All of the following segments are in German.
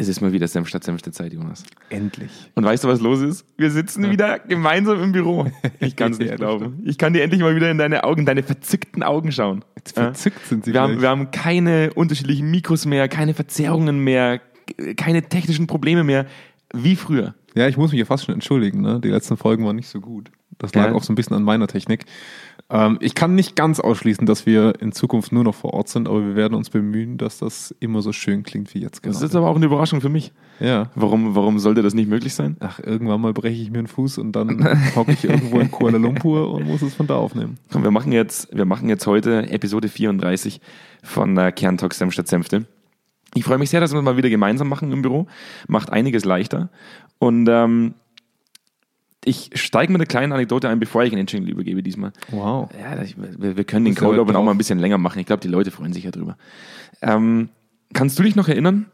Es ist mal wieder Senf statt Senfte Zeit, Jonas. Endlich. Und weißt du, was los ist? Wir sitzen ja. wieder gemeinsam im Büro. Ich kann es nicht glauben. Ich kann dir endlich mal wieder in deine Augen, deine verzückten Augen schauen. Jetzt verzückt sind sie wir haben, wir haben keine unterschiedlichen Mikros mehr, keine Verzerrungen mehr, keine technischen Probleme mehr, wie früher. Ja, ich muss mich ja fast schon entschuldigen. Ne? Die letzten Folgen waren nicht so gut. Das lag ja. auch so ein bisschen an meiner Technik. Ähm, ich kann nicht ganz ausschließen, dass wir in Zukunft nur noch vor Ort sind, aber wir werden uns bemühen, dass das immer so schön klingt wie jetzt gerade. Das ist aber auch eine Überraschung für mich. Ja. Warum, warum sollte das nicht möglich sein? Ach, irgendwann mal breche ich mir einen Fuß und dann hocke ich irgendwo in Kuala Lumpur und muss es von da aufnehmen. Komm, wir machen jetzt, wir machen jetzt heute Episode 34 von äh, Kerntalk Senf statt Senfte. Ich freue mich sehr, dass wir es mal wieder gemeinsam machen im Büro. Macht einiges leichter. Und ähm, ich steige mit einer kleinen Anekdote ein, bevor ich in den Jingle übergebe diesmal. Wow. Ja, das, wir, wir, können den Cold Open auch mal ein bisschen länger machen. Ich glaube, die Leute freuen sich ja drüber. Ähm, kannst du dich noch erinnern,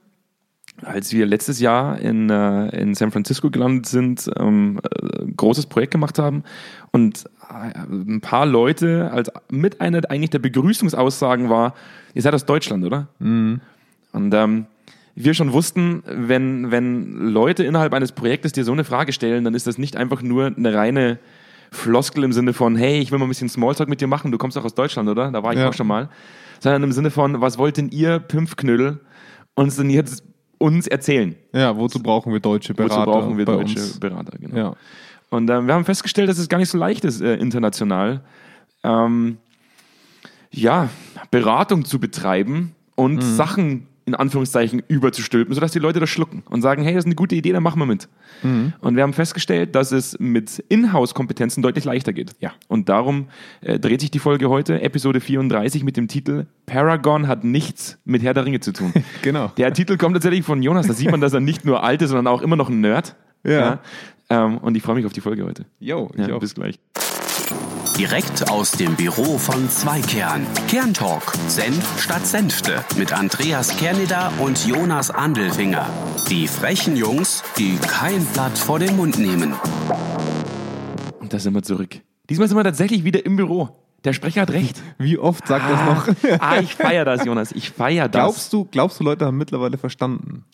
als wir letztes Jahr in, äh, in San Francisco gelandet sind, ähm, äh, großes Projekt gemacht haben und äh, ein paar Leute als mit einer eigentlich der Begrüßungsaussagen war, ihr seid aus Deutschland, oder? Mhm. Und ähm, wir schon wussten, wenn, wenn Leute innerhalb eines Projektes dir so eine Frage stellen, dann ist das nicht einfach nur eine reine Floskel im Sinne von, hey, ich will mal ein bisschen Smalltalk mit dir machen, du kommst doch aus Deutschland, oder? Da war ich ja. auch schon mal. Sondern im Sinne von, was wollt denn ihr Pimpfknödel uns denn jetzt uns erzählen? Ja, wozu brauchen wir deutsche Berater? Wozu brauchen wir deutsche uns? Berater, genau. Ja. Und äh, wir haben festgestellt, dass es gar nicht so leicht ist, äh, international, ähm, ja, Beratung zu betreiben und mhm. Sachen in Anführungszeichen überzustülpen, sodass die Leute das schlucken und sagen, hey, das ist eine gute Idee, dann machen wir mit. Mhm. Und wir haben festgestellt, dass es mit Inhouse-Kompetenzen deutlich leichter geht. Ja. Und darum äh, dreht sich die Folge heute, Episode 34, mit dem Titel Paragon hat nichts mit Herr der Ringe zu tun. genau. Der Titel kommt tatsächlich von Jonas, da sieht man, dass er nicht nur alt ist, sondern auch immer noch ein Nerd. Ja. ja. Ähm, und ich freue mich auf die Folge heute. Jo, ich ja, auch. Bis gleich. Direkt aus dem Büro von Zweikern. Kerntalk. Senf statt Senfte. Mit Andreas Kerneder und Jonas Andelfinger. Die frechen Jungs, die kein Blatt vor den Mund nehmen. Und da sind wir zurück. Diesmal sind wir tatsächlich wieder im Büro. Der Sprecher hat recht. Wie oft sagt ah, das noch? ah, ich feiere das, Jonas. Ich feiere das. Glaubst du, glaubst du, Leute haben mittlerweile verstanden?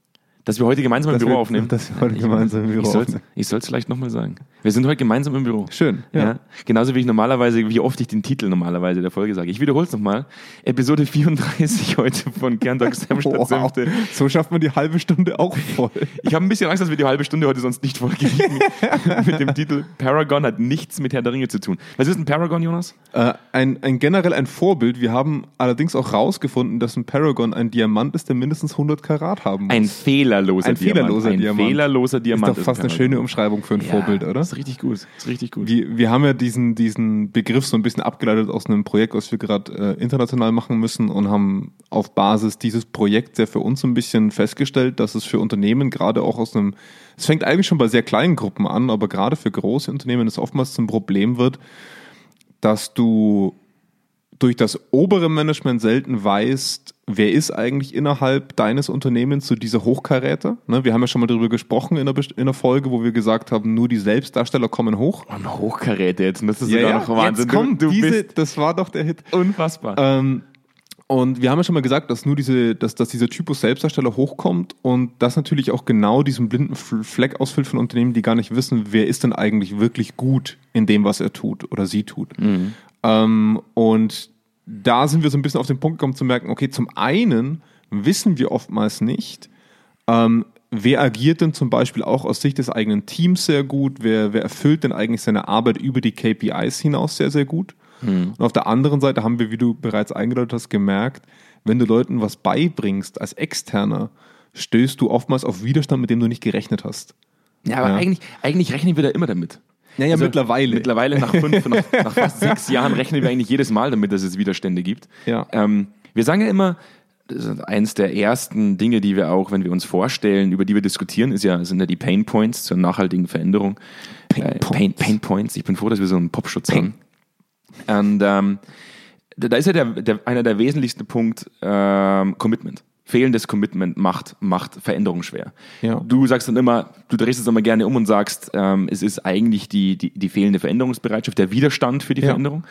Dass wir heute gemeinsam dass im Büro wir, aufnehmen. Dass wir heute ich, gemeinsam im Büro ich aufnehmen. Ich soll es vielleicht nochmal sagen. Wir sind heute gemeinsam im Büro. Schön. Ja. ja. Genauso wie ich normalerweise, wie oft ich den Titel normalerweise der Folge sage. Ich wiederhole es nochmal. Episode 34 heute von statt wow. So schafft man die halbe Stunde auch voll. ich habe ein bisschen Angst, dass wir die halbe Stunde heute sonst nicht voll kriegen. mit dem Titel Paragon hat nichts mit Herr der Ringe zu tun. Was ist ein Paragon, Jonas? Äh, ein, ein generell ein Vorbild. Wir haben allerdings auch rausgefunden, dass ein Paragon ein Diamant ist, der mindestens 100 Karat haben muss. Ein fehlerloser ein Diamant. Fehlerloser ein Diamant. fehlerloser Diamant. Ist doch fast eine schöne Umschreibung für ein ja, Vorbild, oder? Ist richtig gut. Ist richtig gut. Wir, wir haben ja diesen, diesen Begriff so ein bisschen abgeleitet aus einem Projekt, was wir gerade äh, international machen müssen und haben auf Basis dieses Projekts ja für uns so ein bisschen festgestellt, dass es für Unternehmen gerade auch aus einem, es fängt eigentlich schon bei sehr kleinen Gruppen an, aber gerade für große Unternehmen es oftmals zum Problem wird, dass du durch das obere Management selten weißt, wer ist eigentlich innerhalb deines Unternehmens so diese Hochkaräter? Ne, wir haben ja schon mal darüber gesprochen in der, in der Folge, wo wir gesagt haben, nur die Selbstdarsteller kommen hoch. Und Hochkaräter, jetzt müsstest du ja, ja, noch Wahnsinn. Jetzt kommt du, diese, das war doch der Hit. Unfassbar. Ähm, und wir haben ja schon mal gesagt, dass nur diese, dass, dass dieser Typus Selbstdarsteller hochkommt und das natürlich auch genau diesen blinden Fleck ausfüllt von Unternehmen, die gar nicht wissen, wer ist denn eigentlich wirklich gut in dem, was er tut oder sie tut. Mhm. Ähm, und da sind wir so ein bisschen auf den Punkt gekommen zu merken, okay, zum einen wissen wir oftmals nicht, ähm, wer agiert denn zum Beispiel auch aus Sicht des eigenen Teams sehr gut, wer, wer erfüllt denn eigentlich seine Arbeit über die KPIs hinaus sehr, sehr gut. Mhm. Und auf der anderen Seite haben wir, wie du bereits eingedeutet hast, gemerkt, wenn du Leuten was beibringst als Externer, stößt du oftmals auf Widerstand, mit dem du nicht gerechnet hast. Ja, aber ja. Eigentlich, eigentlich rechnen wir da immer damit. Naja, also mittlerweile. Mittlerweile nach fünf, nach, nach, fast sechs Jahren rechnen wir eigentlich jedes Mal damit, dass es Widerstände gibt. Ja. Ähm, wir sagen ja immer, eines der ersten Dinge, die wir auch, wenn wir uns vorstellen, über die wir diskutieren, ist ja, sind ja die Pain Points zur nachhaltigen Veränderung. Pain, äh, Points. Pain, Pain Points. Ich bin froh, dass wir so einen Popschutz haben. Und ähm, da ist ja der, der, einer der wesentlichsten Punkt ähm, Commitment fehlendes Commitment macht, macht Veränderung schwer. Ja. Du sagst dann immer, du drehst es immer gerne um und sagst, ähm, es ist eigentlich die, die, die fehlende Veränderungsbereitschaft, der Widerstand für die ja. Veränderung.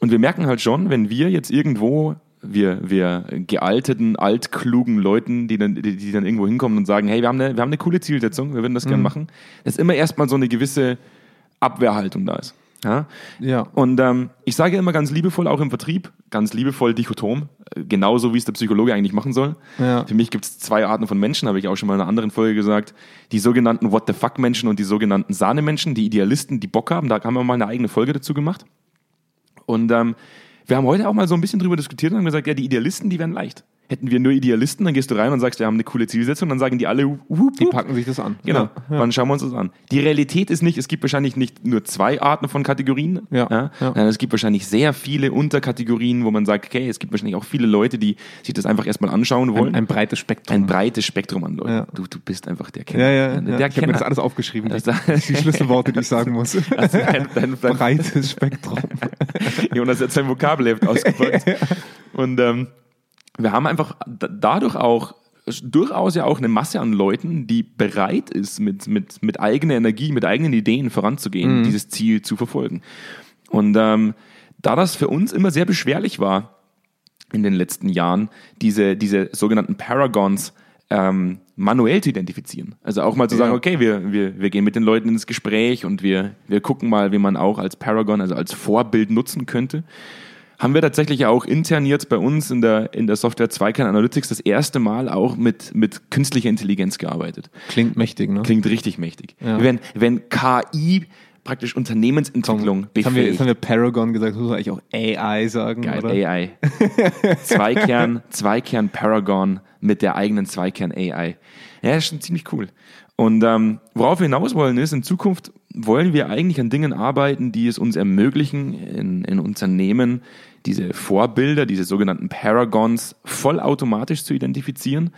Und wir merken halt schon, wenn wir jetzt irgendwo wir, wir gealteten, altklugen Leuten, die dann, die, die dann irgendwo hinkommen und sagen, hey, wir haben eine, wir haben eine coole Zielsetzung, wir würden das gerne machen, dass immer erstmal so eine gewisse Abwehrhaltung da ist. Ja? Ja. Und ähm, ich sage immer ganz liebevoll, auch im Vertrieb, ganz liebevoll dichotom, äh, genauso wie es der Psychologe eigentlich machen soll. Ja. Für mich gibt es zwei Arten von Menschen, habe ich auch schon mal in einer anderen Folge gesagt. Die sogenannten What the fuck Menschen und die sogenannten Sahnemenschen, die Idealisten, die Bock haben. Da haben wir mal eine eigene Folge dazu gemacht. Und ähm, wir haben heute auch mal so ein bisschen drüber diskutiert und haben gesagt, ja, die Idealisten, die wären leicht. Hätten wir nur Idealisten, dann gehst du rein und sagst, wir haben eine coole Zielsetzung, dann sagen die alle, wup, wup, Die packen sich das an. Genau, Ja. dann schauen wir uns das an. Die Realität ist nicht, es gibt wahrscheinlich nicht nur zwei Arten von Kategorien. Ja, ja. sondern Es gibt wahrscheinlich sehr viele Unterkategorien, wo man sagt, okay, es gibt wahrscheinlich auch viele Leute, die sich das einfach erstmal anschauen wollen. Ein, ein breites Spektrum. Ein breites Spektrum an Leuten. Ja. Du, du bist einfach der Kenner. ja, ja, ja. Der Ich habe mir das alles aufgeschrieben. Das- die, die Schlüsselworte, die ich sagen muss. Also dein, dein, dein, Breites Spektrum. Jonas hat sein Vokabelheft ausgepackt. Und ähm, wir haben einfach dadurch auch durchaus ja auch eine Masse an Leuten, die bereit ist, mit, mit, mit eigener Energie, mit eigenen Ideen voranzugehen, dieses Ziel zu verfolgen. Und ähm, da das für uns immer sehr beschwerlich war in den letzten Jahren, diese, diese sogenannten Paragons ähm, manuell zu identifizieren. Also auch mal zu sagen, okay, wir, wir, wir gehen mit den Leuten ins Gespräch und wir, wir gucken mal, wie man auch als Paragon, also als Vorbild nutzen könnte. Haben wir tatsächlich auch intern jetzt bei uns in der, in der Software Zweikern Analytics das erste Mal auch mit, mit künstlicher Intelligenz gearbeitet. Klingt mächtig, ne? Klingt richtig mächtig. Ja. Wenn, wenn KI praktisch Unternehmensentwicklung Jetzt haben, wir, jetzt befähigt. haben wir Paragon gesagt, muss man eigentlich auch AI sagen, Geil, oder? AI. Zweikern, Zweikern Paragon mit der eigenen Zweikern AI. Ja, ist schon ziemlich cool. Und ähm, worauf wir hinaus wollen ist, in Zukunft wollen wir eigentlich an Dingen arbeiten, die es uns ermöglichen, in, in Unternehmen diese Vorbilder, diese sogenannten Paragons vollautomatisch zu identifizieren?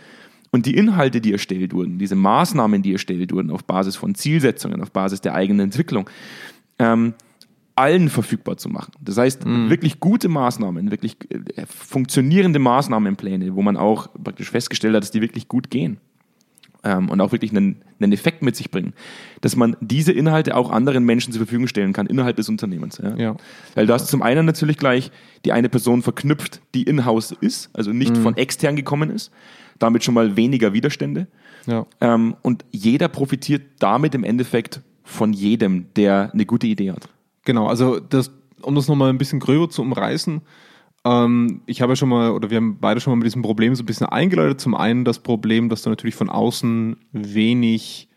Und die Inhalte, die erstellt wurden, diese Maßnahmen, die erstellt wurden auf Basis von Zielsetzungen, auf Basis der eigenen Entwicklung, ähm, allen verfügbar zu machen. Das heißt, wirklich gute Maßnahmen, wirklich äh, funktionierende Maßnahmenpläne, wo man auch praktisch festgestellt hat, dass die wirklich gut gehen ähm, und auch wirklich einen, einen Effekt mit sich bringen, dass man diese Inhalte auch anderen Menschen zur Verfügung stellen kann innerhalb des Unternehmens. Ja? Ja. Weil du hast zum einen natürlich gleich die eine Person verknüpft, die in-house ist, also nicht von extern gekommen ist, damit schon mal weniger Widerstände. Ja. Ähm, und jeder profitiert damit im Endeffekt von jedem, der eine gute Idee hat. Genau, also das, um das nochmal ein bisschen gröber zu umreißen, ähm, ich habe ja schon mal, oder wir haben beide schon mal mit diesem Problem so ein bisschen eingeleitet. Zum einen das Problem, dass du natürlich von außen wenig,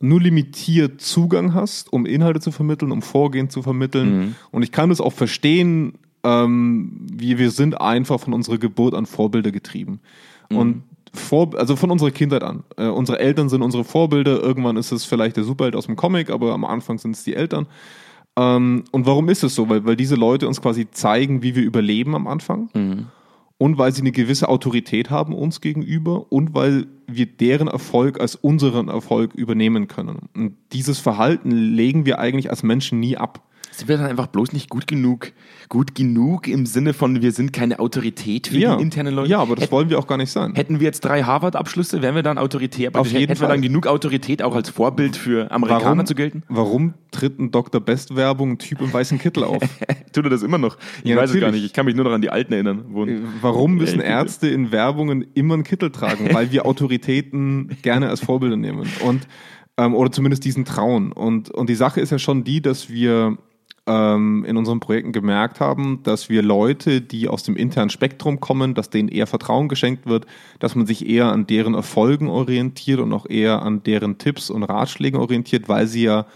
nur limitiert Zugang hast, um Inhalte zu vermitteln, um Vorgehen zu vermitteln. Und ich kann das auch verstehen, ähm, wir, wir sind einfach von unserer Geburt an Vorbilder getrieben. Und vor, also von unserer Kindheit an. Äh, unsere Eltern sind unsere Vorbilder. Irgendwann ist es vielleicht der Superheld aus dem Comic, aber am Anfang sind es die Eltern. Ähm, und warum ist es so? Weil, weil diese Leute uns quasi zeigen, wie wir überleben am Anfang. Und weil sie eine gewisse Autorität haben uns gegenüber und weil wir deren Erfolg als unseren Erfolg übernehmen können. Und dieses Verhalten legen wir eigentlich als Menschen nie ab. Sind wir dann einfach bloß nicht gut genug? Gut genug im Sinne von, wir sind keine Autorität für die internen Leute? ja, aber das hätten, wollen wir auch gar nicht sein. hätten wir jetzt drei Harvard-Abschlüsse, wären wir dann autoritär? Auf jeden hätten wir Fall. dann genug Autorität, auch als Vorbild für Amerikaner Warum, zu gelten? warum tritt ein Dr. Best-Werbung ein Typ im weißen Kittel auf? Tut er das immer noch? Ich Ja, weiß es gar natürlich. nicht. Ich kann mich nur noch an die Alten erinnern. Äh, Warum müssen Ärzte in Werbungen immer einen Kittel tragen? Weil wir Autoritäten gerne als Vorbilder nehmen und ähm, oder zumindest diesen trauen. Und, und die Sache ist ja schon die, dass wir ähm, in unseren Projekten gemerkt haben, dass wir Leute, die aus dem internen Spektrum kommen, dass denen eher Vertrauen geschenkt wird, dass man sich eher an deren Erfolgen orientiert und auch eher an deren Tipps und Ratschlägen orientiert, weil sie ja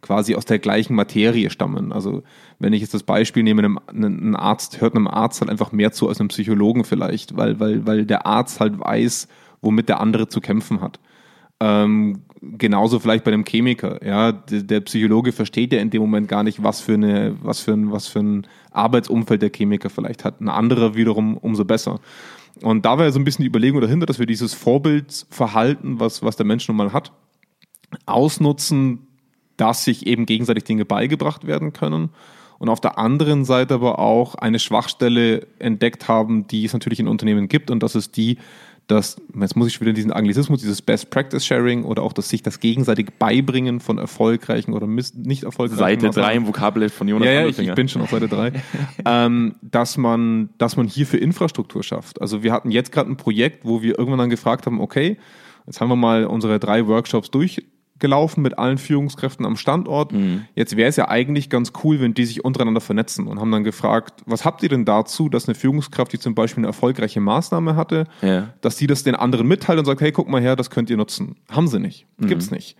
quasi aus der gleichen Materie stammen. Also wenn ich jetzt das Beispiel nehme, einem, ein Arzt hört einem Arzt halt einfach mehr zu als einem Psychologen vielleicht, weil, weil, weil der Arzt halt weiß, womit der andere zu kämpfen hat. Ähm, genauso vielleicht bei einem Chemiker. Ja, der, der Psychologe versteht ja in dem Moment gar nicht, was für eine, was für ein, was für ein Arbeitsumfeld der Chemiker vielleicht hat. Ein anderer wiederum umso besser. Und da war ja so ein bisschen die Überlegung dahinter, dass wir dieses Vorbildsverhalten, was, was der Mensch nun mal hat, ausnutzen, dass sich eben gegenseitig Dinge beigebracht werden können. Und auf der anderen Seite aber auch eine Schwachstelle entdeckt haben, die es natürlich in Unternehmen gibt. Und das ist die, dass, jetzt muss ich wieder diesen Anglizismus, dieses Best Practice Sharing oder auch das sich das gegenseitig Beibringen von erfolgreichen oder nicht erfolgreichen. Seite 3 im Vokabelheft von Jonas Ja, ja ich, ich, bin schon auf Seite 3. ähm, dass, man, dass man hier für Infrastruktur schafft. Also wir hatten jetzt gerade ein Projekt, wo wir irgendwann dann gefragt haben, okay, jetzt haben wir mal unsere drei Workshops durch gelaufen mit allen Führungskräften am Standort. Mhm. Jetzt wäre es ja eigentlich ganz cool, wenn die sich untereinander vernetzen und haben dann gefragt, was habt ihr denn dazu, dass eine Führungskraft, die zum Beispiel eine erfolgreiche Maßnahme hatte, ja. dass die das den anderen mitteilt und sagt, hey, guck mal her, das könnt ihr nutzen. Haben sie nicht. Mhm. Gibt's nicht.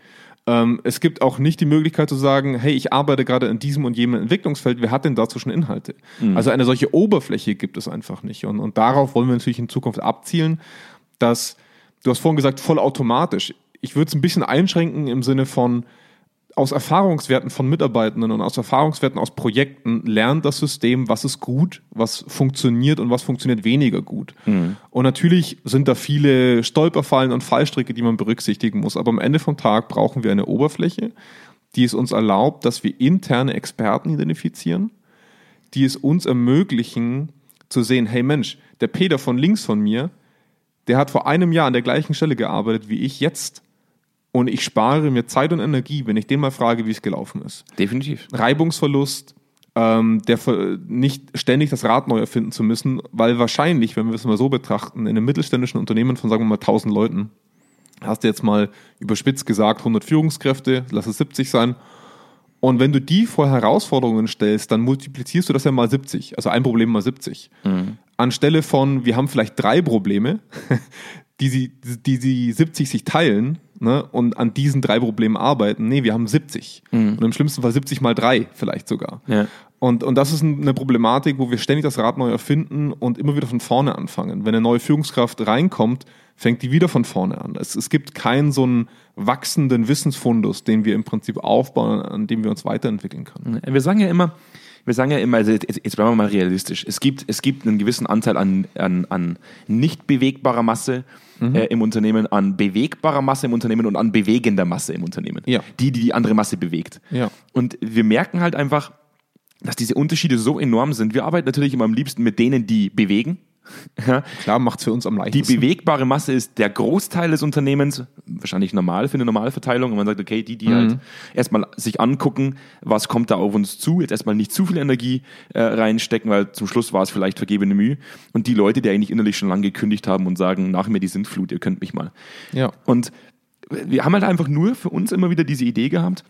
Ähm, es gibt auch nicht die Möglichkeit zu sagen, hey, ich arbeite gerade in diesem und jenem Entwicklungsfeld, wer hat denn dazu schon Inhalte? Mhm. Also eine solche Oberfläche gibt es einfach nicht. Und, und darauf wollen wir natürlich in Zukunft abzielen, dass, du hast vorhin gesagt, vollautomatisch ich würde es ein bisschen einschränken im Sinne von, aus Erfahrungswerten von Mitarbeitenden und aus Erfahrungswerten aus Projekten lernt das System, was ist gut, was funktioniert und was funktioniert weniger gut. Mhm. Und natürlich sind da viele Stolperfallen und Fallstricke, die man berücksichtigen muss. Aber am Ende vom Tag brauchen wir eine Oberfläche, die es uns erlaubt, dass wir interne Experten identifizieren, die es uns ermöglichen zu sehen, hey Mensch, der Peter von links von mir, der hat vor einem Jahr an der gleichen Stelle gearbeitet wie ich jetzt und ich spare mir Zeit und Energie, wenn ich den mal frage, wie es gelaufen ist. Definitiv. Reibungsverlust, ähm, der nicht ständig das Rad neu erfinden zu müssen, weil wahrscheinlich, wenn wir es mal so betrachten, in einem mittelständischen Unternehmen von sagen wir mal 1000 Leuten, hast du jetzt mal überspitzt gesagt 100 Führungskräfte, lass es 70 sein. Und wenn du die vor Herausforderungen stellst, dann multiplizierst du das ja mal 70, also ein Problem mal 70. Mhm. Anstelle von, wir haben vielleicht drei Probleme, die sie, die sie 70 sich teilen, ne, und an diesen drei Problemen arbeiten. Nee, wir haben 70. Mhm. Und im schlimmsten Fall 70 mal drei vielleicht sogar. Ja. Und, und das ist eine Problematik, wo wir ständig das Rad neu erfinden und immer wieder von vorne anfangen. Wenn eine neue Führungskraft reinkommt, fängt die wieder von vorne an. Es, es gibt keinen so einen wachsenden Wissensfundus, den wir im Prinzip aufbauen, an dem wir uns weiterentwickeln können. Wir sagen ja immer, wir sagen ja immer, also jetzt, jetzt bleiben wir mal realistisch. Es gibt, es gibt einen gewissen Anteil an, an, an nicht bewegbarer Masse mhm. äh, im Unternehmen, an bewegbarer Masse im Unternehmen und an bewegender Masse im Unternehmen. Ja. Die, die die andere Masse bewegt. Ja. Und wir merken halt einfach, dass diese Unterschiede so enorm sind. Wir arbeiten natürlich immer am liebsten mit denen, die bewegen ja. Klar, macht es für uns am leichtesten. Die bewegbare Masse ist der Großteil des Unternehmens, wahrscheinlich normal für eine Normalverteilung. Und man sagt, okay, die, die mhm. halt erstmal sich angucken, was kommt da auf uns zu, jetzt erstmal nicht zu viel Energie äh, reinstecken, weil zum Schluss war es vielleicht vergebene Mühe. Und die Leute, die eigentlich innerlich schon lange gekündigt haben und sagen, nach mir die Sintflut, ihr könnt mich mal. Ja. Und wir haben halt einfach nur für uns immer wieder diese Idee gehabt,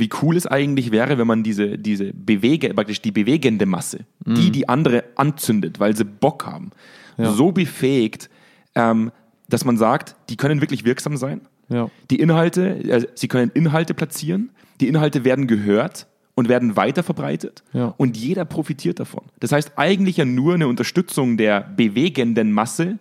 wie cool es eigentlich wäre, wenn man diese, diese Bewege, praktisch die bewegende Masse, mhm. die die andere anzündet, weil sie Bock haben, ja. so befähigt, ähm, dass man sagt, die können wirklich wirksam sein. Ja. Die Inhalte, äh, sie können Inhalte platzieren, die Inhalte werden gehört und werden weiter verbreitet ja. und jeder profitiert davon. Das heißt eigentlich ja nur eine Unterstützung der bewegenden Masse,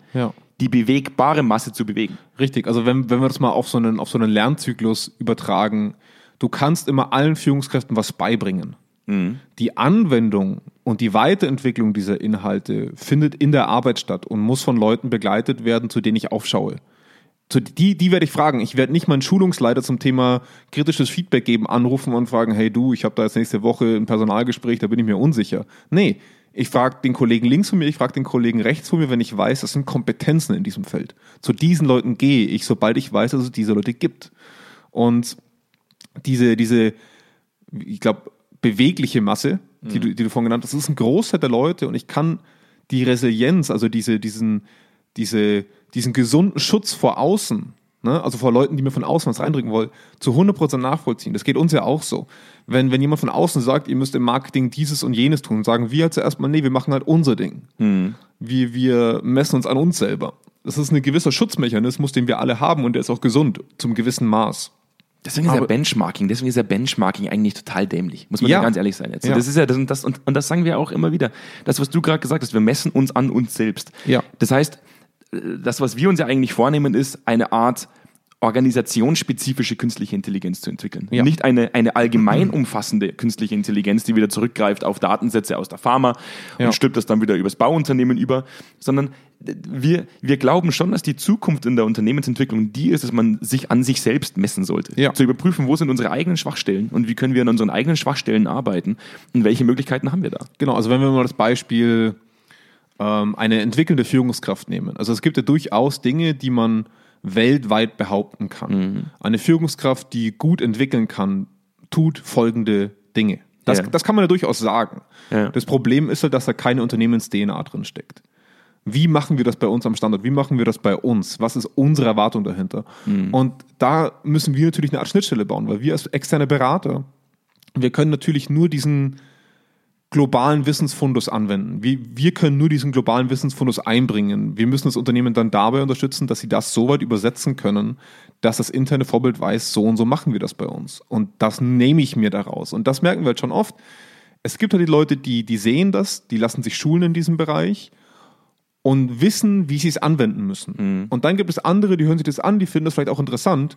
die bewegbare Masse zu bewegen. Richtig, also wenn, wenn wir das mal auf so einen, auf so einen Lernzyklus übertragen, du kannst immer allen Führungskräften was beibringen. Mhm. Die Anwendung und die Weiterentwicklung dieser Inhalte findet in der Arbeit statt und muss von Leuten begleitet werden, zu denen ich aufschaue. Zu die, die werde ich fragen. Ich werde nicht meinen Schulungsleiter zum Thema kritisches Feedback geben anrufen und fragen, hey du, ich habe da jetzt nächste Woche ein Personalgespräch, da bin ich mir unsicher. Nee, ich frage den Kollegen links von mir, ich frage den Kollegen rechts von mir, wenn ich weiß, das sind Kompetenzen in diesem Feld. Zu diesen Leuten gehe ich, sobald ich weiß, dass es diese Leute gibt. Und diese, diese, ich glaube, bewegliche Masse, die, mhm. du, die du vorhin genannt hast, das ist ein Großteil der Leute und ich kann die Resilienz, also diese, diesen, diese, diesen gesunden Schutz vor außen, ne, also vor Leuten, die mir von außen was reindrücken wollen, zu 100% nachvollziehen. Das geht uns ja auch so. Wenn, wenn jemand von außen sagt, ihr müsst im Marketing dieses und jenes tun, sagen wir halt zuerst mal, nee, wir machen halt unser Ding. Mhm. Wir, wir messen uns an uns selber. Das ist ein gewisser Schutzmechanismus, den wir alle haben und der ist auch gesund, zum gewissen Maß. Deswegen ist ja Benchmarking, deswegen ist ja Benchmarking eigentlich total dämlich, muss man ja, ganz ehrlich sein jetzt. Ja. Das ist ja das und das und, und das sagen wir auch immer wieder. Das, was du gerade gesagt hast, wir messen uns an uns selbst. Ja. Das heißt, äh, das, was wir uns ja eigentlich vornehmen, ist eine Art organisationsspezifische künstliche Intelligenz zu entwickeln. Ja. Nicht eine, eine allgemein umfassende künstliche Intelligenz, die wieder zurückgreift auf Datensätze aus der Pharma ja. und stülpt das dann wieder übers Bauunternehmen über, sondern wir, wir glauben schon, dass die Zukunft in der Unternehmensentwicklung die ist, dass man sich an sich selbst messen sollte. Ja. Zu überprüfen, wo sind unsere eigenen Schwachstellen und wie können wir an unseren eigenen Schwachstellen arbeiten und welche Möglichkeiten haben wir da. Genau, also wenn wir mal das Beispiel ähm, eine entwickelnde Führungskraft nehmen. Also es gibt ja durchaus Dinge, die man weltweit behaupten kann. Mhm. Eine Führungskraft, die gut entwickeln kann, tut folgende Dinge. Das, ja. das kann man ja durchaus sagen. Ja. Das Problem ist halt, dass da keine Unternehmens-DNA drin steckt. Wie machen wir das bei uns am Standort? Wie machen wir das bei uns? Was ist unsere Erwartung dahinter? Mhm. Und da müssen wir natürlich eine Art Schnittstelle bauen, weil wir als externe Berater, wir können natürlich nur diesen globalen Wissensfundus anwenden. Wir, wir können nur diesen globalen Wissensfundus einbringen. Wir müssen das Unternehmen dann dabei unterstützen, dass sie das so weit übersetzen können, dass das interne Vorbild weiß, so und so machen wir das bei uns. Und das nehme ich mir daraus. Und das merken wir halt schon oft. Es gibt halt die Leute, die, die sehen das, die lassen sich schulen in diesem Bereich und wissen, wie sie es anwenden müssen. Mhm. Und dann gibt es andere, die hören sich das an, die finden das vielleicht auch interessant,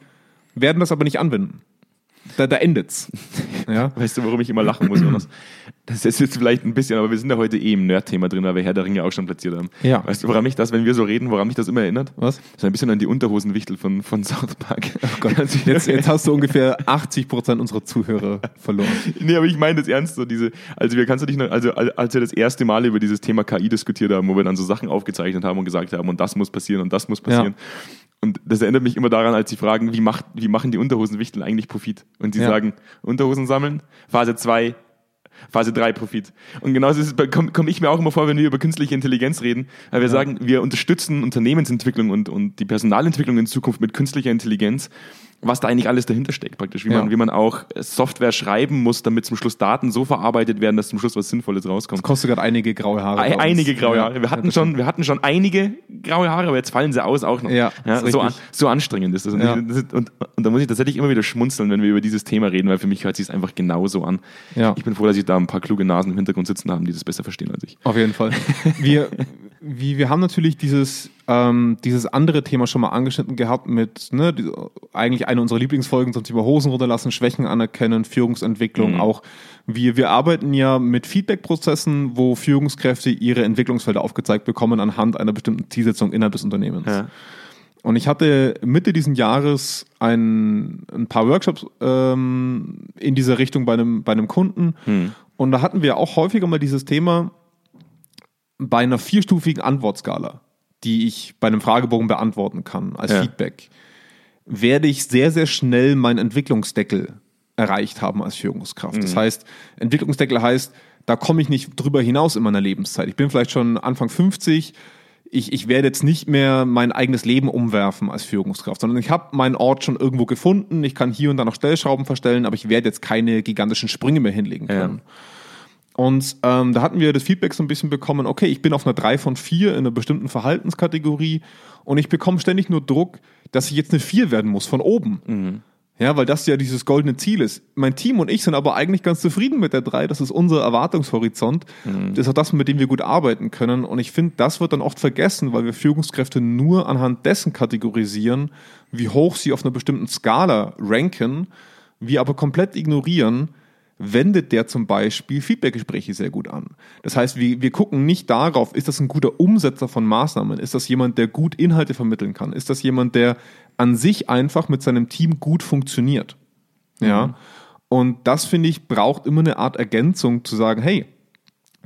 werden das aber nicht anwenden. Da, da endet's. Ja? Weißt du, warum ich immer lachen muss, Jonas? Das ist jetzt vielleicht ein bisschen, aber wir sind ja heute eh im Nerd-Thema drin, weil wir Herr der Ringe auch schon platziert haben. Ja. Weißt du, woran mich das, wenn wir so reden, woran mich das immer erinnert? Was? So ein bisschen an die Unterhosenwichtel von, von South Park. Oh Gott. Jetzt, jetzt hast du ungefähr 80 Prozent unserer Zuhörer verloren. Nee, aber ich meine das ernst so, diese, also wir kannst du dich noch, also als wir das erste Mal über dieses Thema KI diskutiert haben, wo wir dann so Sachen aufgezeichnet haben und gesagt haben, und das muss passieren und das muss passieren. Ja. Und das erinnert mich immer daran, als sie fragen, wie, macht, wie machen die Unterhosenwichtel eigentlich Profit? Und sie ja. sagen, Unterhosen sammeln, Phase 2, Phase 3 Profit. Und genauso komme komm ich mir auch immer vor, wenn wir über künstliche Intelligenz reden, weil wir ja. sagen, wir unterstützen Unternehmensentwicklung und, und die Personalentwicklung in Zukunft mit künstlicher Intelligenz was da eigentlich alles dahinter steckt, praktisch, wie, ja. man, wie man auch Software schreiben muss, damit zum Schluss Daten so verarbeitet werden, dass zum Schluss was Sinnvolles rauskommt. Das kostet gerade einige graue Haare. Ein, einige graue Haare. Wir hatten, schon, wir hatten schon einige graue Haare, aber jetzt fallen sie aus auch noch. Ja, ja so, an, so anstrengend ist das. Und, ja. und, und, und, da muss ich tatsächlich immer wieder schmunzeln, wenn wir über dieses Thema reden, weil für mich hört sich es einfach genauso an. Ja. Ich bin froh, dass ich da ein paar kluge Nasen im Hintergrund sitzen haben, die das besser verstehen als ich. Auf jeden Fall. Wir, wie, wir haben natürlich dieses, ähm, dieses andere Thema schon mal angeschnitten gehabt mit, ne, die, eigentlich eine unserer Lieblingsfolgen zum Thema Hosen runterlassen, Schwächen anerkennen, Führungsentwicklung mhm. auch. Wir, wir arbeiten ja mit Feedback-Prozessen, wo Führungskräfte ihre Entwicklungsfelder aufgezeigt bekommen anhand einer bestimmten Zielsetzung innerhalb des Unternehmens. Ja. Und ich hatte Mitte diesen Jahres ein, ein paar Workshops ähm, in dieser Richtung bei einem, bei einem Kunden. Mhm. Und da hatten wir auch häufiger mal dieses Thema, bei einer vierstufigen Antwortskala, die ich bei einem Fragebogen beantworten kann als ja. Feedback, werde ich sehr, sehr schnell meinen Entwicklungsdeckel erreicht haben als Führungskraft. Mhm. Das heißt, Entwicklungsdeckel heißt, da komme ich nicht drüber hinaus in meiner Lebenszeit. Ich bin vielleicht schon Anfang 50, ich, ich werde jetzt nicht mehr mein eigenes Leben umwerfen als Führungskraft, sondern ich habe meinen Ort schon irgendwo gefunden, ich kann hier und da noch Stellschrauben verstellen, aber ich werde jetzt keine gigantischen Sprünge mehr hinlegen können. Ja. Und ähm, da hatten wir das Feedback so ein bisschen bekommen, okay, ich bin auf einer 3 von 4 in einer bestimmten Verhaltenskategorie und ich bekomme ständig nur Druck, dass ich jetzt eine 4 werden muss von oben. Mhm. Ja, weil das ja dieses goldene Ziel ist. Mein Team und ich sind aber eigentlich ganz zufrieden mit der 3. Das ist unser Erwartungshorizont. Mhm. Das ist auch das, mit dem wir gut arbeiten können. Und ich finde, das wird dann oft vergessen, weil wir Führungskräfte nur anhand dessen kategorisieren, wie hoch sie auf einer bestimmten Skala ranken, wir aber komplett ignorieren, wendet der zum Beispiel Feedbackgespräche sehr gut an. Das heißt, wir, wir gucken nicht darauf, ist das ein guter Umsetzer von Maßnahmen? Ist das jemand, der gut Inhalte vermitteln kann? Ist das jemand, der an sich einfach mit seinem Team gut funktioniert? Ja. Mhm. Und das finde ich braucht immer eine Art Ergänzung zu sagen, hey,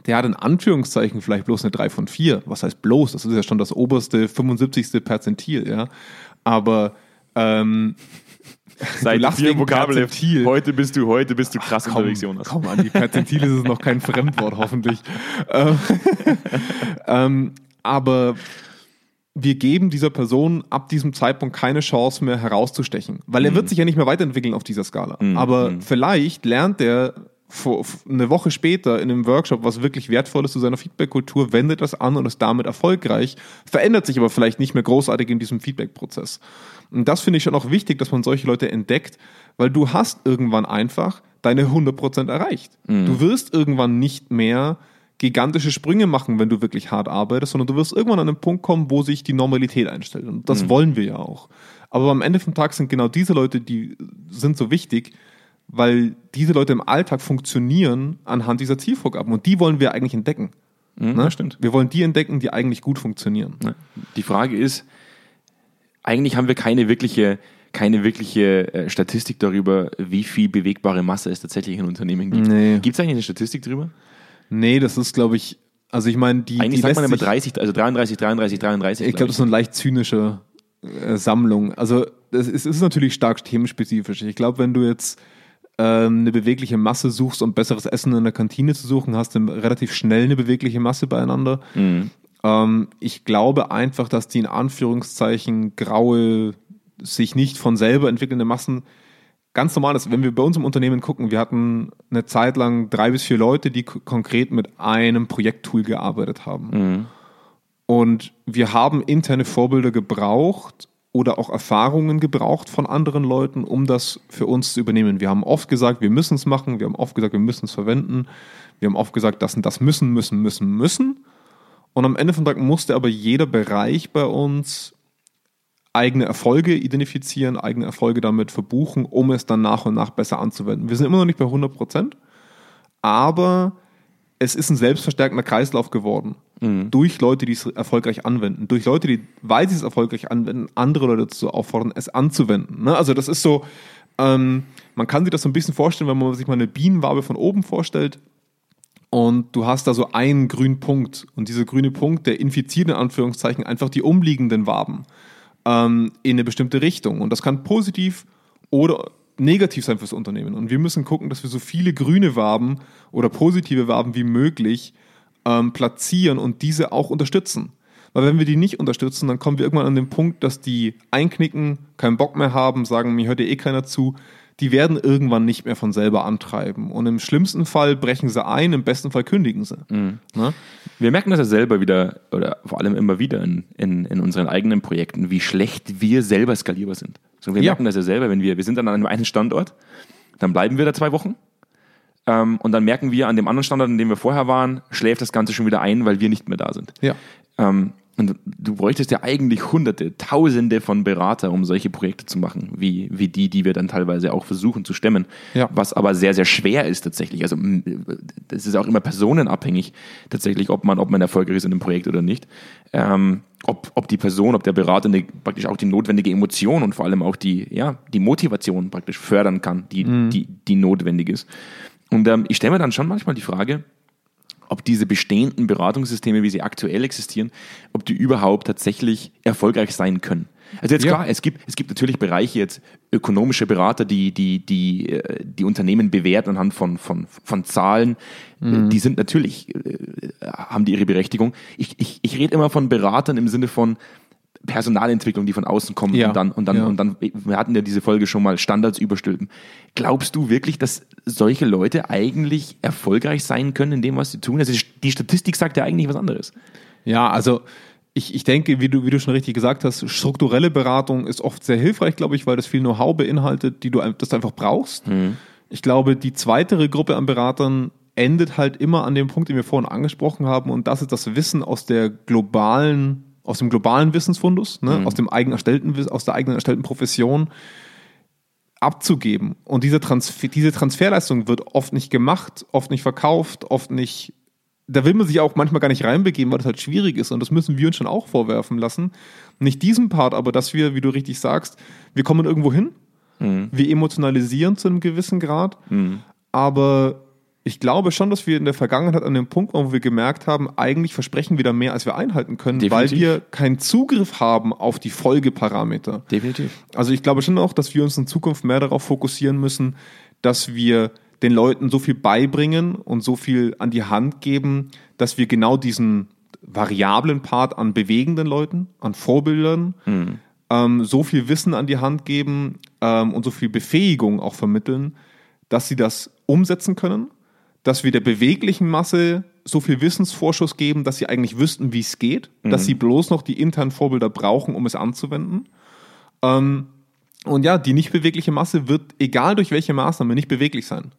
der hat in Anführungszeichen vielleicht bloß eine 3 von 4. Was heißt bloß? Das ist ja schon das oberste 75. Perzentil, ja. Aber ähm, Seit vier Vokabelheft. Heute bist du, heute bist du krass Ach, komm, unterwegs, Jonas. Komm an, die Perzentil ist es noch kein Fremdwort, hoffentlich. Ähm, ähm, aber wir geben dieser Person ab diesem Zeitpunkt keine Chance mehr herauszustechen, weil er mhm. wird sich ja nicht mehr weiterentwickeln auf dieser Skala. Mhm. Aber mhm. vielleicht lernt er eine Woche später in einem Workshop was wirklich Wertvolles zu seiner Feedback-Kultur, wendet das an und ist damit erfolgreich, verändert sich aber vielleicht nicht mehr großartig in diesem Feedback-Prozess. Und das finde ich schon auch wichtig, dass man solche Leute entdeckt, weil du hast irgendwann einfach deine 100% erreicht. Mhm. Du wirst irgendwann nicht mehr gigantische Sprünge machen, wenn du wirklich hart arbeitest, sondern du wirst irgendwann an einen Punkt kommen, wo sich die Normalität einstellt. Und das mhm. wollen wir ja auch. Aber am Ende vom Tag sind genau diese Leute, die sind so wichtig, weil diese Leute im Alltag funktionieren anhand dieser Zielvorgaben. Und die wollen wir eigentlich entdecken. Mhm, ne? Stimmt. Wir wollen die entdecken, die eigentlich gut funktionieren. Die Frage ist, eigentlich haben wir keine wirkliche, keine wirkliche äh, Statistik darüber, wie viel bewegbare Masse es tatsächlich in Unternehmen gibt. Nee. Gibt es eigentlich eine Statistik darüber? Nee, das ist, glaube ich, Also ich meine, die. Eigentlich die sagt man immer sich- 30, also 33, 33, 33. Ich glaube, das ist so eine leicht zynische äh, Sammlung. Also es ist, es ist natürlich stark themenspezifisch. Ich glaube, wenn du jetzt ähm, eine bewegliche Masse suchst, um besseres Essen in der Kantine zu suchen, hast du relativ schnell eine bewegliche Masse beieinander. Ähm, ich glaube einfach, dass die in Anführungszeichen graue, sich nicht von selber entwickelnde Massen ganz normal ist. Wenn wir bei uns im Unternehmen gucken, wir hatten eine Zeit lang drei bis vier Leute, die konkret mit einem Projekttool gearbeitet haben. Und wir haben interne Vorbilder gebraucht oder auch Erfahrungen gebraucht von anderen Leuten, um das für uns zu übernehmen. Wir haben oft gesagt, wir müssen es machen, wir haben oft gesagt, wir müssen es verwenden, wir haben oft gesagt, das und das müssen, müssen, müssen, müssen. Und am Ende vom Tag musste aber jeder Bereich bei uns eigene Erfolge identifizieren, eigene Erfolge damit verbuchen, um es dann nach und nach besser anzuwenden. Wir sind immer noch nicht bei 100 Prozent, aber es ist ein selbstverstärkender Kreislauf geworden. Durch Leute, die es erfolgreich anwenden. Durch Leute, die, weil sie es erfolgreich anwenden, andere Leute dazu auffordern, es anzuwenden. Ne? Also das ist so, ähm, man kann sich das so ein bisschen vorstellen, wenn man sich mal eine Bienenwabe von oben vorstellt und du hast da so einen grünen Punkt und dieser grüne Punkt, der infiziert in Anführungszeichen einfach die umliegenden Waben ähm, in eine bestimmte Richtung. Und das kann positiv oder negativ sein fürs Unternehmen. Und wir müssen gucken, dass wir so viele grüne Waben oder positive Waben wie möglich ähm, platzieren und diese auch unterstützen. Weil wenn wir die nicht unterstützen, dann kommen wir irgendwann an den Punkt, dass die einknicken, keinen Bock mehr haben, sagen, mir hört ja eh keiner zu. Die werden irgendwann nicht mehr von selber antreiben. Und im schlimmsten Fall brechen sie ein, im besten Fall kündigen sie. Ne? Wir merken das ja selber wieder, oder vor allem immer wieder in, in, in unseren eigenen Projekten, wie schlecht wir selber skalierbar sind. So, wir Ja. merken das ja selber, wenn wir, wir sind dann an einem einen Standort, dann bleiben wir da zwei Wochen. Ähm, und dann merken wir an dem anderen Standort, an dem wir vorher waren, schläft das Ganze schon wieder ein, weil wir nicht mehr da sind. Ja. Ähm, und du bräuchtest ja eigentlich Hunderte, Tausende von Berater, um solche Projekte zu machen, wie, wie die, die wir dann teilweise auch versuchen zu stemmen. Ja. Was aber sehr, sehr schwer ist tatsächlich. Also das ist auch immer personenabhängig tatsächlich, ob man, ob man erfolgreich ist in einem Projekt oder nicht. Ähm, ob, ob die Person, ob der Berater eine, praktisch auch die notwendige Emotion und vor allem auch die, ja, die Motivation praktisch fördern kann, die, die, die notwendig ist. Und ähm, ich stelle mir dann schon manchmal die Frage, ob diese bestehenden Beratungssysteme, wie sie aktuell existieren, ob die überhaupt tatsächlich erfolgreich sein können. Also jetzt Ja. klar, es gibt, es gibt natürlich Bereiche jetzt ökonomische Berater, die die die äh, die Unternehmen bewerten anhand von von von Zahlen. Die sind natürlich äh, haben die ihre Berechtigung. Ich, ich, ich rede immer von Beratern im Sinne von Personalentwicklung, die von außen kommen Ja. und dann und dann Ja. und dann wir hatten ja diese Folge schon mal Standards überstülpen. Glaubst du wirklich, dass solche Leute eigentlich erfolgreich sein können in dem, was sie tun? Also die Statistik sagt ja eigentlich was anderes. Ja, also ich, ich denke, wie du, wie du schon richtig gesagt hast, strukturelle Beratung ist oft sehr hilfreich, glaube ich, weil das viel Know-how beinhaltet, die du, das du einfach brauchst. Ich glaube, die zweitere Gruppe an Beratern endet halt immer an dem Punkt, den wir vorhin angesprochen haben, und das ist das Wissen aus der globalen, aus dem globalen Wissensfundus, ne, aus dem eigen erstellten, aus der eigenen erstellten Profession abzugeben. Und diese, Transfer, diese Transferleistung wird oft nicht gemacht, oft nicht verkauft, oft nicht. Da will man sich auch manchmal gar nicht reinbegeben, weil das halt schwierig ist. Und das müssen wir uns schon auch vorwerfen lassen. Nicht diesen Part, aber dass wir, wie du richtig sagst, wir kommen irgendwo hin, wir emotionalisieren zu einem gewissen Grad, aber ich glaube schon, dass wir in der Vergangenheit an dem Punkt waren, wo wir gemerkt haben, eigentlich versprechen wir da mehr, als wir einhalten können, weil Definitiv. wir keinen Zugriff haben auf die Folgeparameter. Definitiv. Also ich glaube schon auch, dass wir uns in Zukunft mehr darauf fokussieren müssen, dass wir den Leuten so viel beibringen und so viel an die Hand geben, dass wir genau diesen variablen Part an bewegenden Leuten, an Vorbildern, ähm, so viel Wissen an die Hand geben ähm, und so viel Befähigung auch vermitteln, dass sie das umsetzen können, dass wir der beweglichen Masse so viel Wissensvorschuss geben, dass sie eigentlich wüssten, wie es geht, dass sie bloß noch die internen Vorbilder brauchen, um es anzuwenden. Ähm, und ja, die nicht bewegliche Masse wird, egal durch welche Maßnahme, nicht beweglich sein.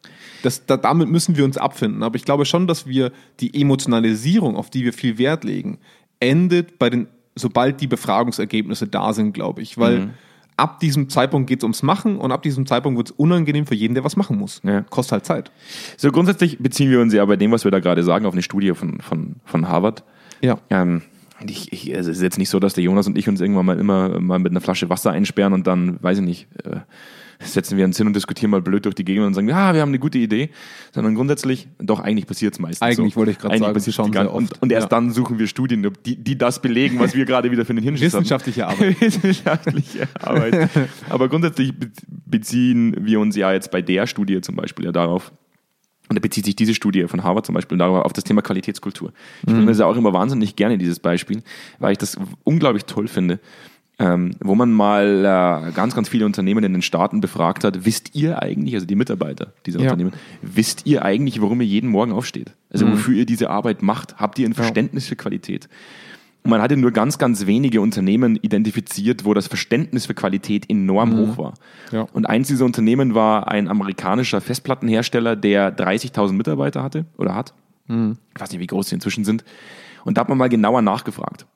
Das, da, damit müssen wir uns abfinden. Aber ich glaube schon, dass wir die Emotionalisierung, auf die wir viel Wert legen, endet bei den, sobald die Befragungsergebnisse da sind, glaube ich. Weil ab diesem Zeitpunkt geht es ums Machen und ab diesem Zeitpunkt wird es unangenehm für jeden, der was machen muss. Ja. Kostet halt Zeit. So grundsätzlich beziehen wir uns ja bei dem, was wir da gerade sagen, auf eine Studie von, von, von Harvard. Ja. Ähm, ich, ich, es ist jetzt nicht so, dass der Jonas und ich uns irgendwann mal immer mal mit einer Flasche Wasser einsperren und dann, weiß ich nicht, äh, setzen wir uns hin und diskutieren mal blöd durch die Gegend und sagen, ja, wir haben eine gute Idee, sondern grundsätzlich, doch eigentlich passiert es meistens Eigentlich so. wollte ich gerade sagen, passiert schon und, und erst ja. dann suchen wir Studien, die, die das belegen, was wir gerade wieder für den Hinschiss Wissenschaftliche Arbeit. Wissenschaftliche Arbeit. Aber grundsätzlich beziehen wir uns ja jetzt bei der Studie zum Beispiel ja darauf, und da bezieht sich diese Studie von Harvard zum Beispiel darauf, auf das Thema Qualitätskultur. Ich mhm. bringe das ja auch immer wahnsinnig gerne, dieses Beispiel, weil ich das unglaublich toll finde. Ähm, wo man mal äh, ganz, ganz viele Unternehmen in den Staaten befragt hat, wisst ihr eigentlich, also die Mitarbeiter dieser ja. Unternehmen, wisst ihr eigentlich, warum ihr jeden Morgen aufsteht? Also mhm. wofür ihr diese Arbeit macht? Habt ihr ein Verständnis ja. für Qualität? Und man hatte nur ganz, ganz wenige Unternehmen identifiziert, wo das Verständnis für Qualität enorm mhm. hoch war. Ja. Und eins dieser Unternehmen war ein amerikanischer Festplattenhersteller, der 30.000 Mitarbeiter hatte oder hat. Mhm. Ich weiß nicht, wie groß sie inzwischen sind. Und da hat man mal genauer nachgefragt.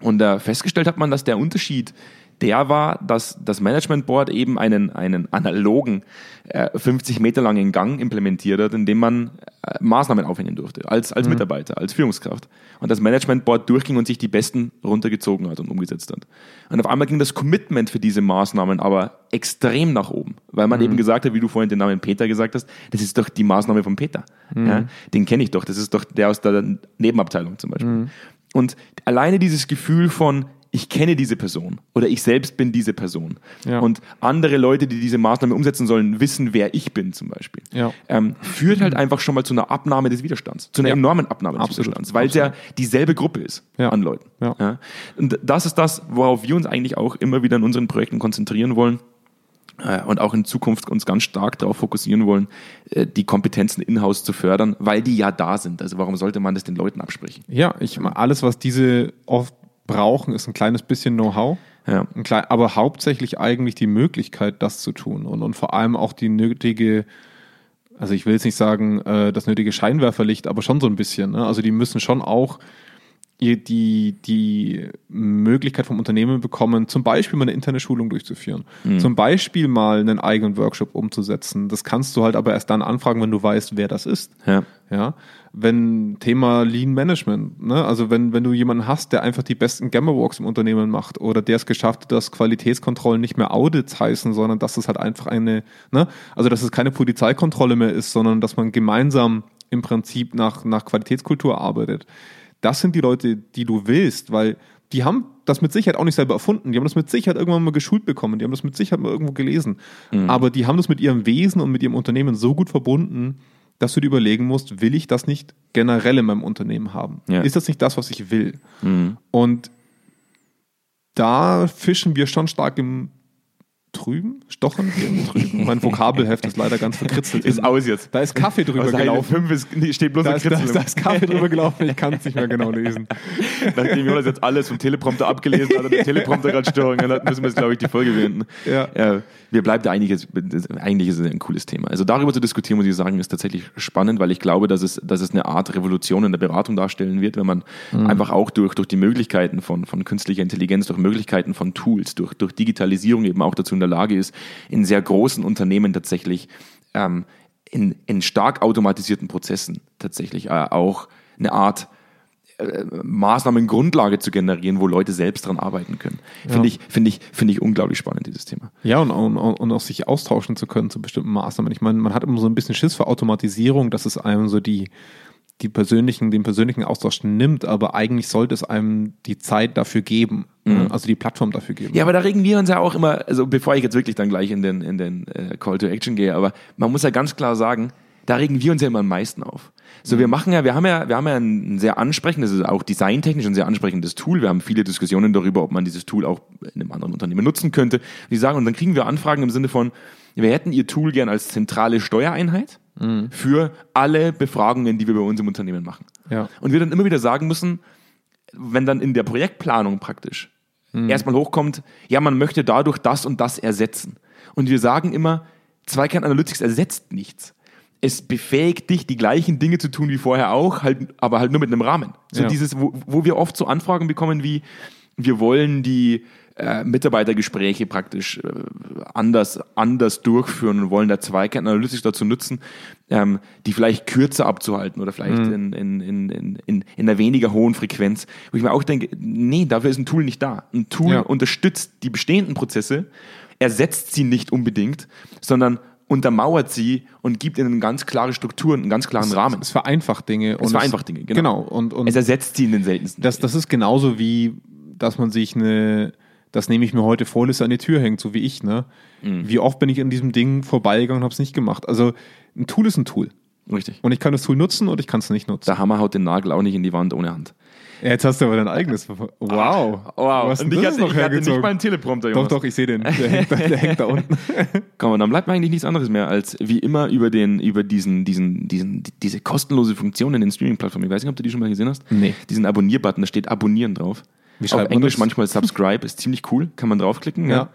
Und äh, festgestellt hat man, dass der Unterschied der war, dass das Management Board eben einen, einen analogen äh, 50 Meter langen Gang implementiert hat, in dem man äh, Maßnahmen aufhängen durfte, als, als mhm. Mitarbeiter, als Führungskraft. Und das Management Board durchging und sich die besten runtergezogen hat und umgesetzt hat. Und auf einmal ging das Commitment für diese Maßnahmen aber extrem nach oben, weil man mhm. eben gesagt hat, wie du vorhin den Namen Peter gesagt hast, das ist doch die Maßnahme von Peter. Mhm. Ja, den kenne ich doch, das ist doch der aus der Nebenabteilung zum Beispiel. Und alleine dieses Gefühl von, ich kenne diese Person oder ich selbst bin diese Person. Ja. Und andere Leute, die diese Maßnahme umsetzen sollen, wissen, wer ich bin zum Beispiel. Ja. Ähm, führt halt einfach schon mal zu einer Abnahme des Widerstands, zu einer ja. enormen Abnahme des Absolut. Widerstands, weil es ja dieselbe Gruppe ist an Leuten. Und das ist das, worauf wir uns eigentlich auch immer wieder in unseren Projekten konzentrieren wollen und auch in Zukunft uns ganz stark darauf fokussieren wollen, äh, die Kompetenzen in-house zu fördern, weil die ja da sind. Also warum sollte man das den Leuten absprechen? Ja, ich alles, was diese oft brauchen, ist ein kleines bisschen Know-how. Ja. Klein, aber hauptsächlich eigentlich die Möglichkeit, das zu tun und, und vor allem auch die nötige, also ich will jetzt nicht sagen, äh, das nötige Scheinwerferlicht, aber schon so ein bisschen. Ne? Also die müssen schon auch die, die Möglichkeit vom Unternehmen bekommen, zum Beispiel mal eine interne Schulung durchzuführen, mhm. zum Beispiel mal einen eigenen Workshop umzusetzen. Das kannst du halt aber erst dann anfragen, wenn du weißt, wer das ist. Ja. ja? Wenn Thema Lean Management, ne? also wenn, wenn du jemanden hast, der einfach die besten Gamma Walks im Unternehmen macht oder der es geschafft hat, dass Qualitätskontrollen nicht mehr Audits heißen, sondern dass es halt einfach eine, ne? also dass es keine Polizeikontrolle mehr ist, sondern dass man gemeinsam im Prinzip nach, nach Qualitätskultur arbeitet das sind die Leute, die du willst, weil die haben das mit Sicherheit auch nicht selber erfunden. Die haben das mit Sicherheit irgendwann mal geschult bekommen. Die haben das mit Sicherheit mal irgendwo gelesen. Mhm. Aber die haben das mit ihrem Wesen und mit ihrem Unternehmen so gut verbunden, dass du dir überlegen musst, will ich das nicht generell in meinem Unternehmen haben? Ja. Ist das nicht das, was ich will? Mhm. Und da fischen wir schon stark im Trüben? Stochen Trüben? Mein Vokabelheft ist leider ganz verkritzelt. Ist aus jetzt. Da ist Kaffee drüber also gelaufen. Fünf ist, nee, steht bloß da, ist, da, da ist Kaffee drüber gelaufen, ich kann es nicht mehr genau lesen. Nachdem Jonas jetzt alles vom Teleprompter abgelesen hat und der Teleprompter gerade Störung hat, müssen wir jetzt, glaube ich, die Folge beenden. Ja. ja mir bleibt eigentlich, eigentlich ist es ein cooles Thema. Also darüber zu diskutieren, muss ich sagen, ist tatsächlich spannend, weil ich glaube, dass es, dass es eine Art Revolution in der Beratung darstellen wird, wenn man mhm. einfach auch durch, durch die Möglichkeiten von, von künstlicher Intelligenz, durch Möglichkeiten von Tools, durch, durch Digitalisierung eben auch dazu in der Lage ist, in sehr großen Unternehmen tatsächlich ähm, in, in stark automatisierten Prozessen tatsächlich äh, auch eine Art äh, Maßnahmengrundlage zu generieren, wo Leute selbst dran arbeiten können. Ja. Finde ich, finde ich, finde ich unglaublich spannend, dieses Thema. Ja, und, und, und auch sich austauschen zu können zu bestimmten Maßnahmen. Ich meine, man hat immer so ein bisschen Schiss vor Automatisierung, dass es einem so die, die persönlichen, den persönlichen Austausch nimmt, aber eigentlich sollte es einem die Zeit dafür geben, mhm. also die Plattform dafür geben. Ja, aber da regen wir uns ja auch immer, also bevor ich jetzt wirklich dann gleich in den, in den äh, Call to Action gehe, aber man muss ja ganz klar sagen, da regen wir uns ja immer am meisten auf. So, wir mhm. machen ja, wir haben ja, wir haben ja ein sehr ansprechendes, auch designtechnisch ein sehr ansprechendes Tool. Wir haben viele Diskussionen darüber, ob man dieses Tool auch in einem anderen Unternehmen nutzen könnte. Die sagen, und dann kriegen wir Anfragen im Sinne von, wir hätten Ihr Tool gern als zentrale Steuereinheit mhm. für alle Befragungen, die wir bei uns im Unternehmen machen. Ja. Und wir dann immer wieder sagen müssen, wenn dann in der Projektplanung praktisch mhm. erstmal hochkommt, ja, man möchte dadurch das und das ersetzen. Und wir sagen immer, Zweikern Analytics ersetzt nichts. Es befähigt dich, die gleichen Dinge zu tun wie vorher auch, halt, aber halt nur mit einem Rahmen. So ja. dieses, wo, wo wir oft so Anfragen bekommen wie, wir wollen die äh, Mitarbeitergespräche praktisch äh, anders, anders durchführen und wollen da Zweikern Analytics dazu nutzen, ähm, die vielleicht kürzer abzuhalten oder vielleicht mhm. in, in, in, in, in einer weniger hohen Frequenz. Wo ich mir auch denke, nee, dafür ist ein Tool nicht da. Ein Tool ja. unterstützt die bestehenden Prozesse ersetzt sie nicht unbedingt, sondern untermauert sie und gibt ihnen ganz klare Strukturen, einen ganz klaren Rahmen. Es vereinfacht Dinge. Es vereinfacht Dinge, genau. Genau. Und, und Es ersetzt sie in den seltensten. das, das ist genauso wie, dass man sich eine, das nehme ich mir heute vor, Liste an die Tür hängt, so wie ich. Ne? Mhm. Wie oft bin ich an diesem Ding vorbeigegangen und habe es nicht gemacht. Also ein Tool ist ein Tool. Richtig. Und ich kann das Tool nutzen und ich kann es nicht nutzen. Der Hammer haut den Nagel auch nicht in die Wand ohne Hand. Ja, jetzt hast du aber dein eigenes. Wow. Wow. Wo hast Und denn ich hatte, noch ich hatte nicht hergezogen? mal einen Teleprompter, Doch, Jonas. doch, ich sehe den. Der hängt, da, der hängt da unten. Komm, und dann bleibt mir eigentlich nichts anderes mehr, als wie immer über den, über diesen, diesen, diesen, diese kostenlose Funktion in den Streaming-Plattformen. Ich weiß nicht, ob du die schon mal gesehen hast. Nee. Diesen Abonnier-Button, da steht Abonnieren drauf. Wie Auf schreibt man Englisch manchmal Subscribe, ist ziemlich cool, kann man draufklicken. Ja. Ja.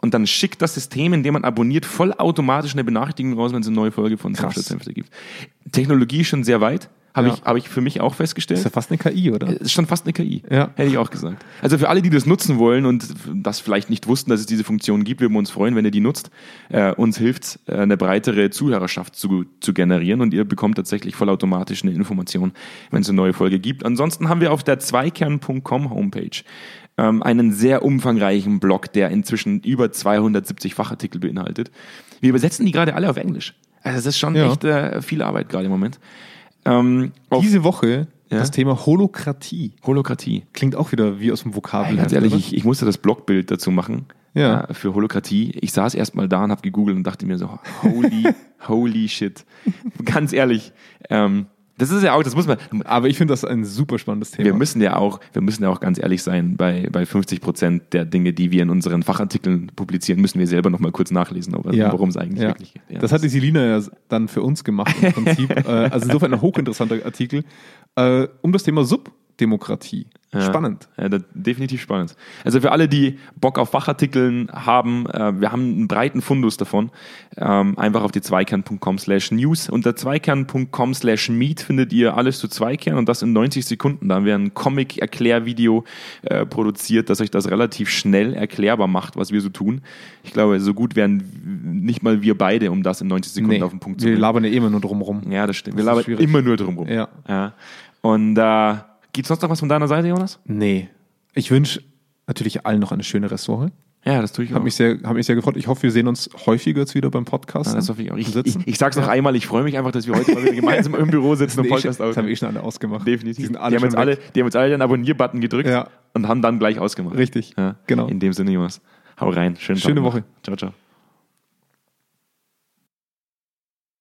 Und dann schickt das System, in dem man abonniert, vollautomatisch eine Benachrichtigung raus, wenn es eine neue Folge von Krass. Samstag gibt. Technologie ist schon sehr weit, habe Ja. ich, habe ich für mich auch festgestellt. Ist ja fast eine KI, oder? Es ist schon fast eine KI. Ja. Hätte ich auch gesagt. Also für alle, die das nutzen wollen und das vielleicht nicht wussten, dass es diese Funktion gibt, würden wir uns freuen, wenn ihr die nutzt. Äh, uns hilft äh, eine breitere Zuhörerschaft zu, zu generieren und ihr bekommt tatsächlich vollautomatisch eine Information, wenn es eine neue Folge gibt. Ansonsten haben wir auf der zweikern.com Homepage ähm, einen sehr umfangreichen Blog, der inzwischen über 270 Fachartikel beinhaltet. Wir übersetzen die gerade alle auf Englisch. Also das ist schon Ja. echt äh, viel Arbeit gerade im Moment. Ähm, Diese Woche Ja. das Thema Holokratie. Holokratie. Klingt auch wieder wie aus dem Vokabel. Hey, ganz ehrlich, ich, ich musste das Blogbild dazu machen Ja. äh, für Holokratie. Ich saß erst mal da und habe gegoogelt und dachte mir so, holy, holy shit. Ganz ehrlich, ähm, das ist ja auch, das muss man, Aber ich finde das ein super spannendes Thema. wir müssen ja auch, wir müssen ja auch ganz ehrlich sein, bei, bei 50 Prozent der Dinge, die wir in unseren Fachartikeln publizieren, müssen wir selber noch mal kurz nachlesen, ja. worum es eigentlich ja. wirklich geht. Ja, das hat die Selina ja dann für uns gemacht im Prinzip. äh, also insofern ein hochinteressanter Artikel äh, um das Thema Subdemokratie. Spannend. Ja, das, definitiv spannend. Also für alle, die Bock auf Fachartikeln haben, äh, wir haben einen breiten Fundus davon. Ähm, einfach auf die zweikern.com slash news. Unter zweikern.com slash meet findet ihr alles zu Zweikern und das in 90 Sekunden. Da haben wir ein Comic-Erklärvideo äh, produziert, das euch das relativ schnell erklärbar macht, was wir so tun. Ich glaube, so gut wären nicht mal wir beide, um das in 90 Sekunden auf den Punkt zu wir bringen. labern ja immer nur drumrum. Ja, das stimmt. Das Wir labern schwierig. immer nur drumrum. Ja. ja. Und äh, gibt's sonst noch was von deiner Seite, Jonas? Nee. Ich wünsche natürlich allen noch eine schöne Restwoche. Ja, das tue ich Hat mich sehr, hat mich sehr gefreut. Ich hoffe, wir sehen uns häufiger jetzt wieder beim Podcast. Ja, das hoffe ich auch. Ich, ich, ich sag's noch einmal, ich freue mich einfach, dass wir heute mal wieder gemeinsam im Büro sitzen und Podcast das haben wir eh aufnehmen. schon alle ausgemacht. Definitiv. Die Die, sind alle haben uns schon alle, die haben uns alle den Abonnier-Button gedrückt Ja. und haben dann gleich ausgemacht. Richtig. Ja. Genau. In dem Sinne, Jonas. Hau rein. Schönen Schöne Tag. Woche. Ciao, ciao.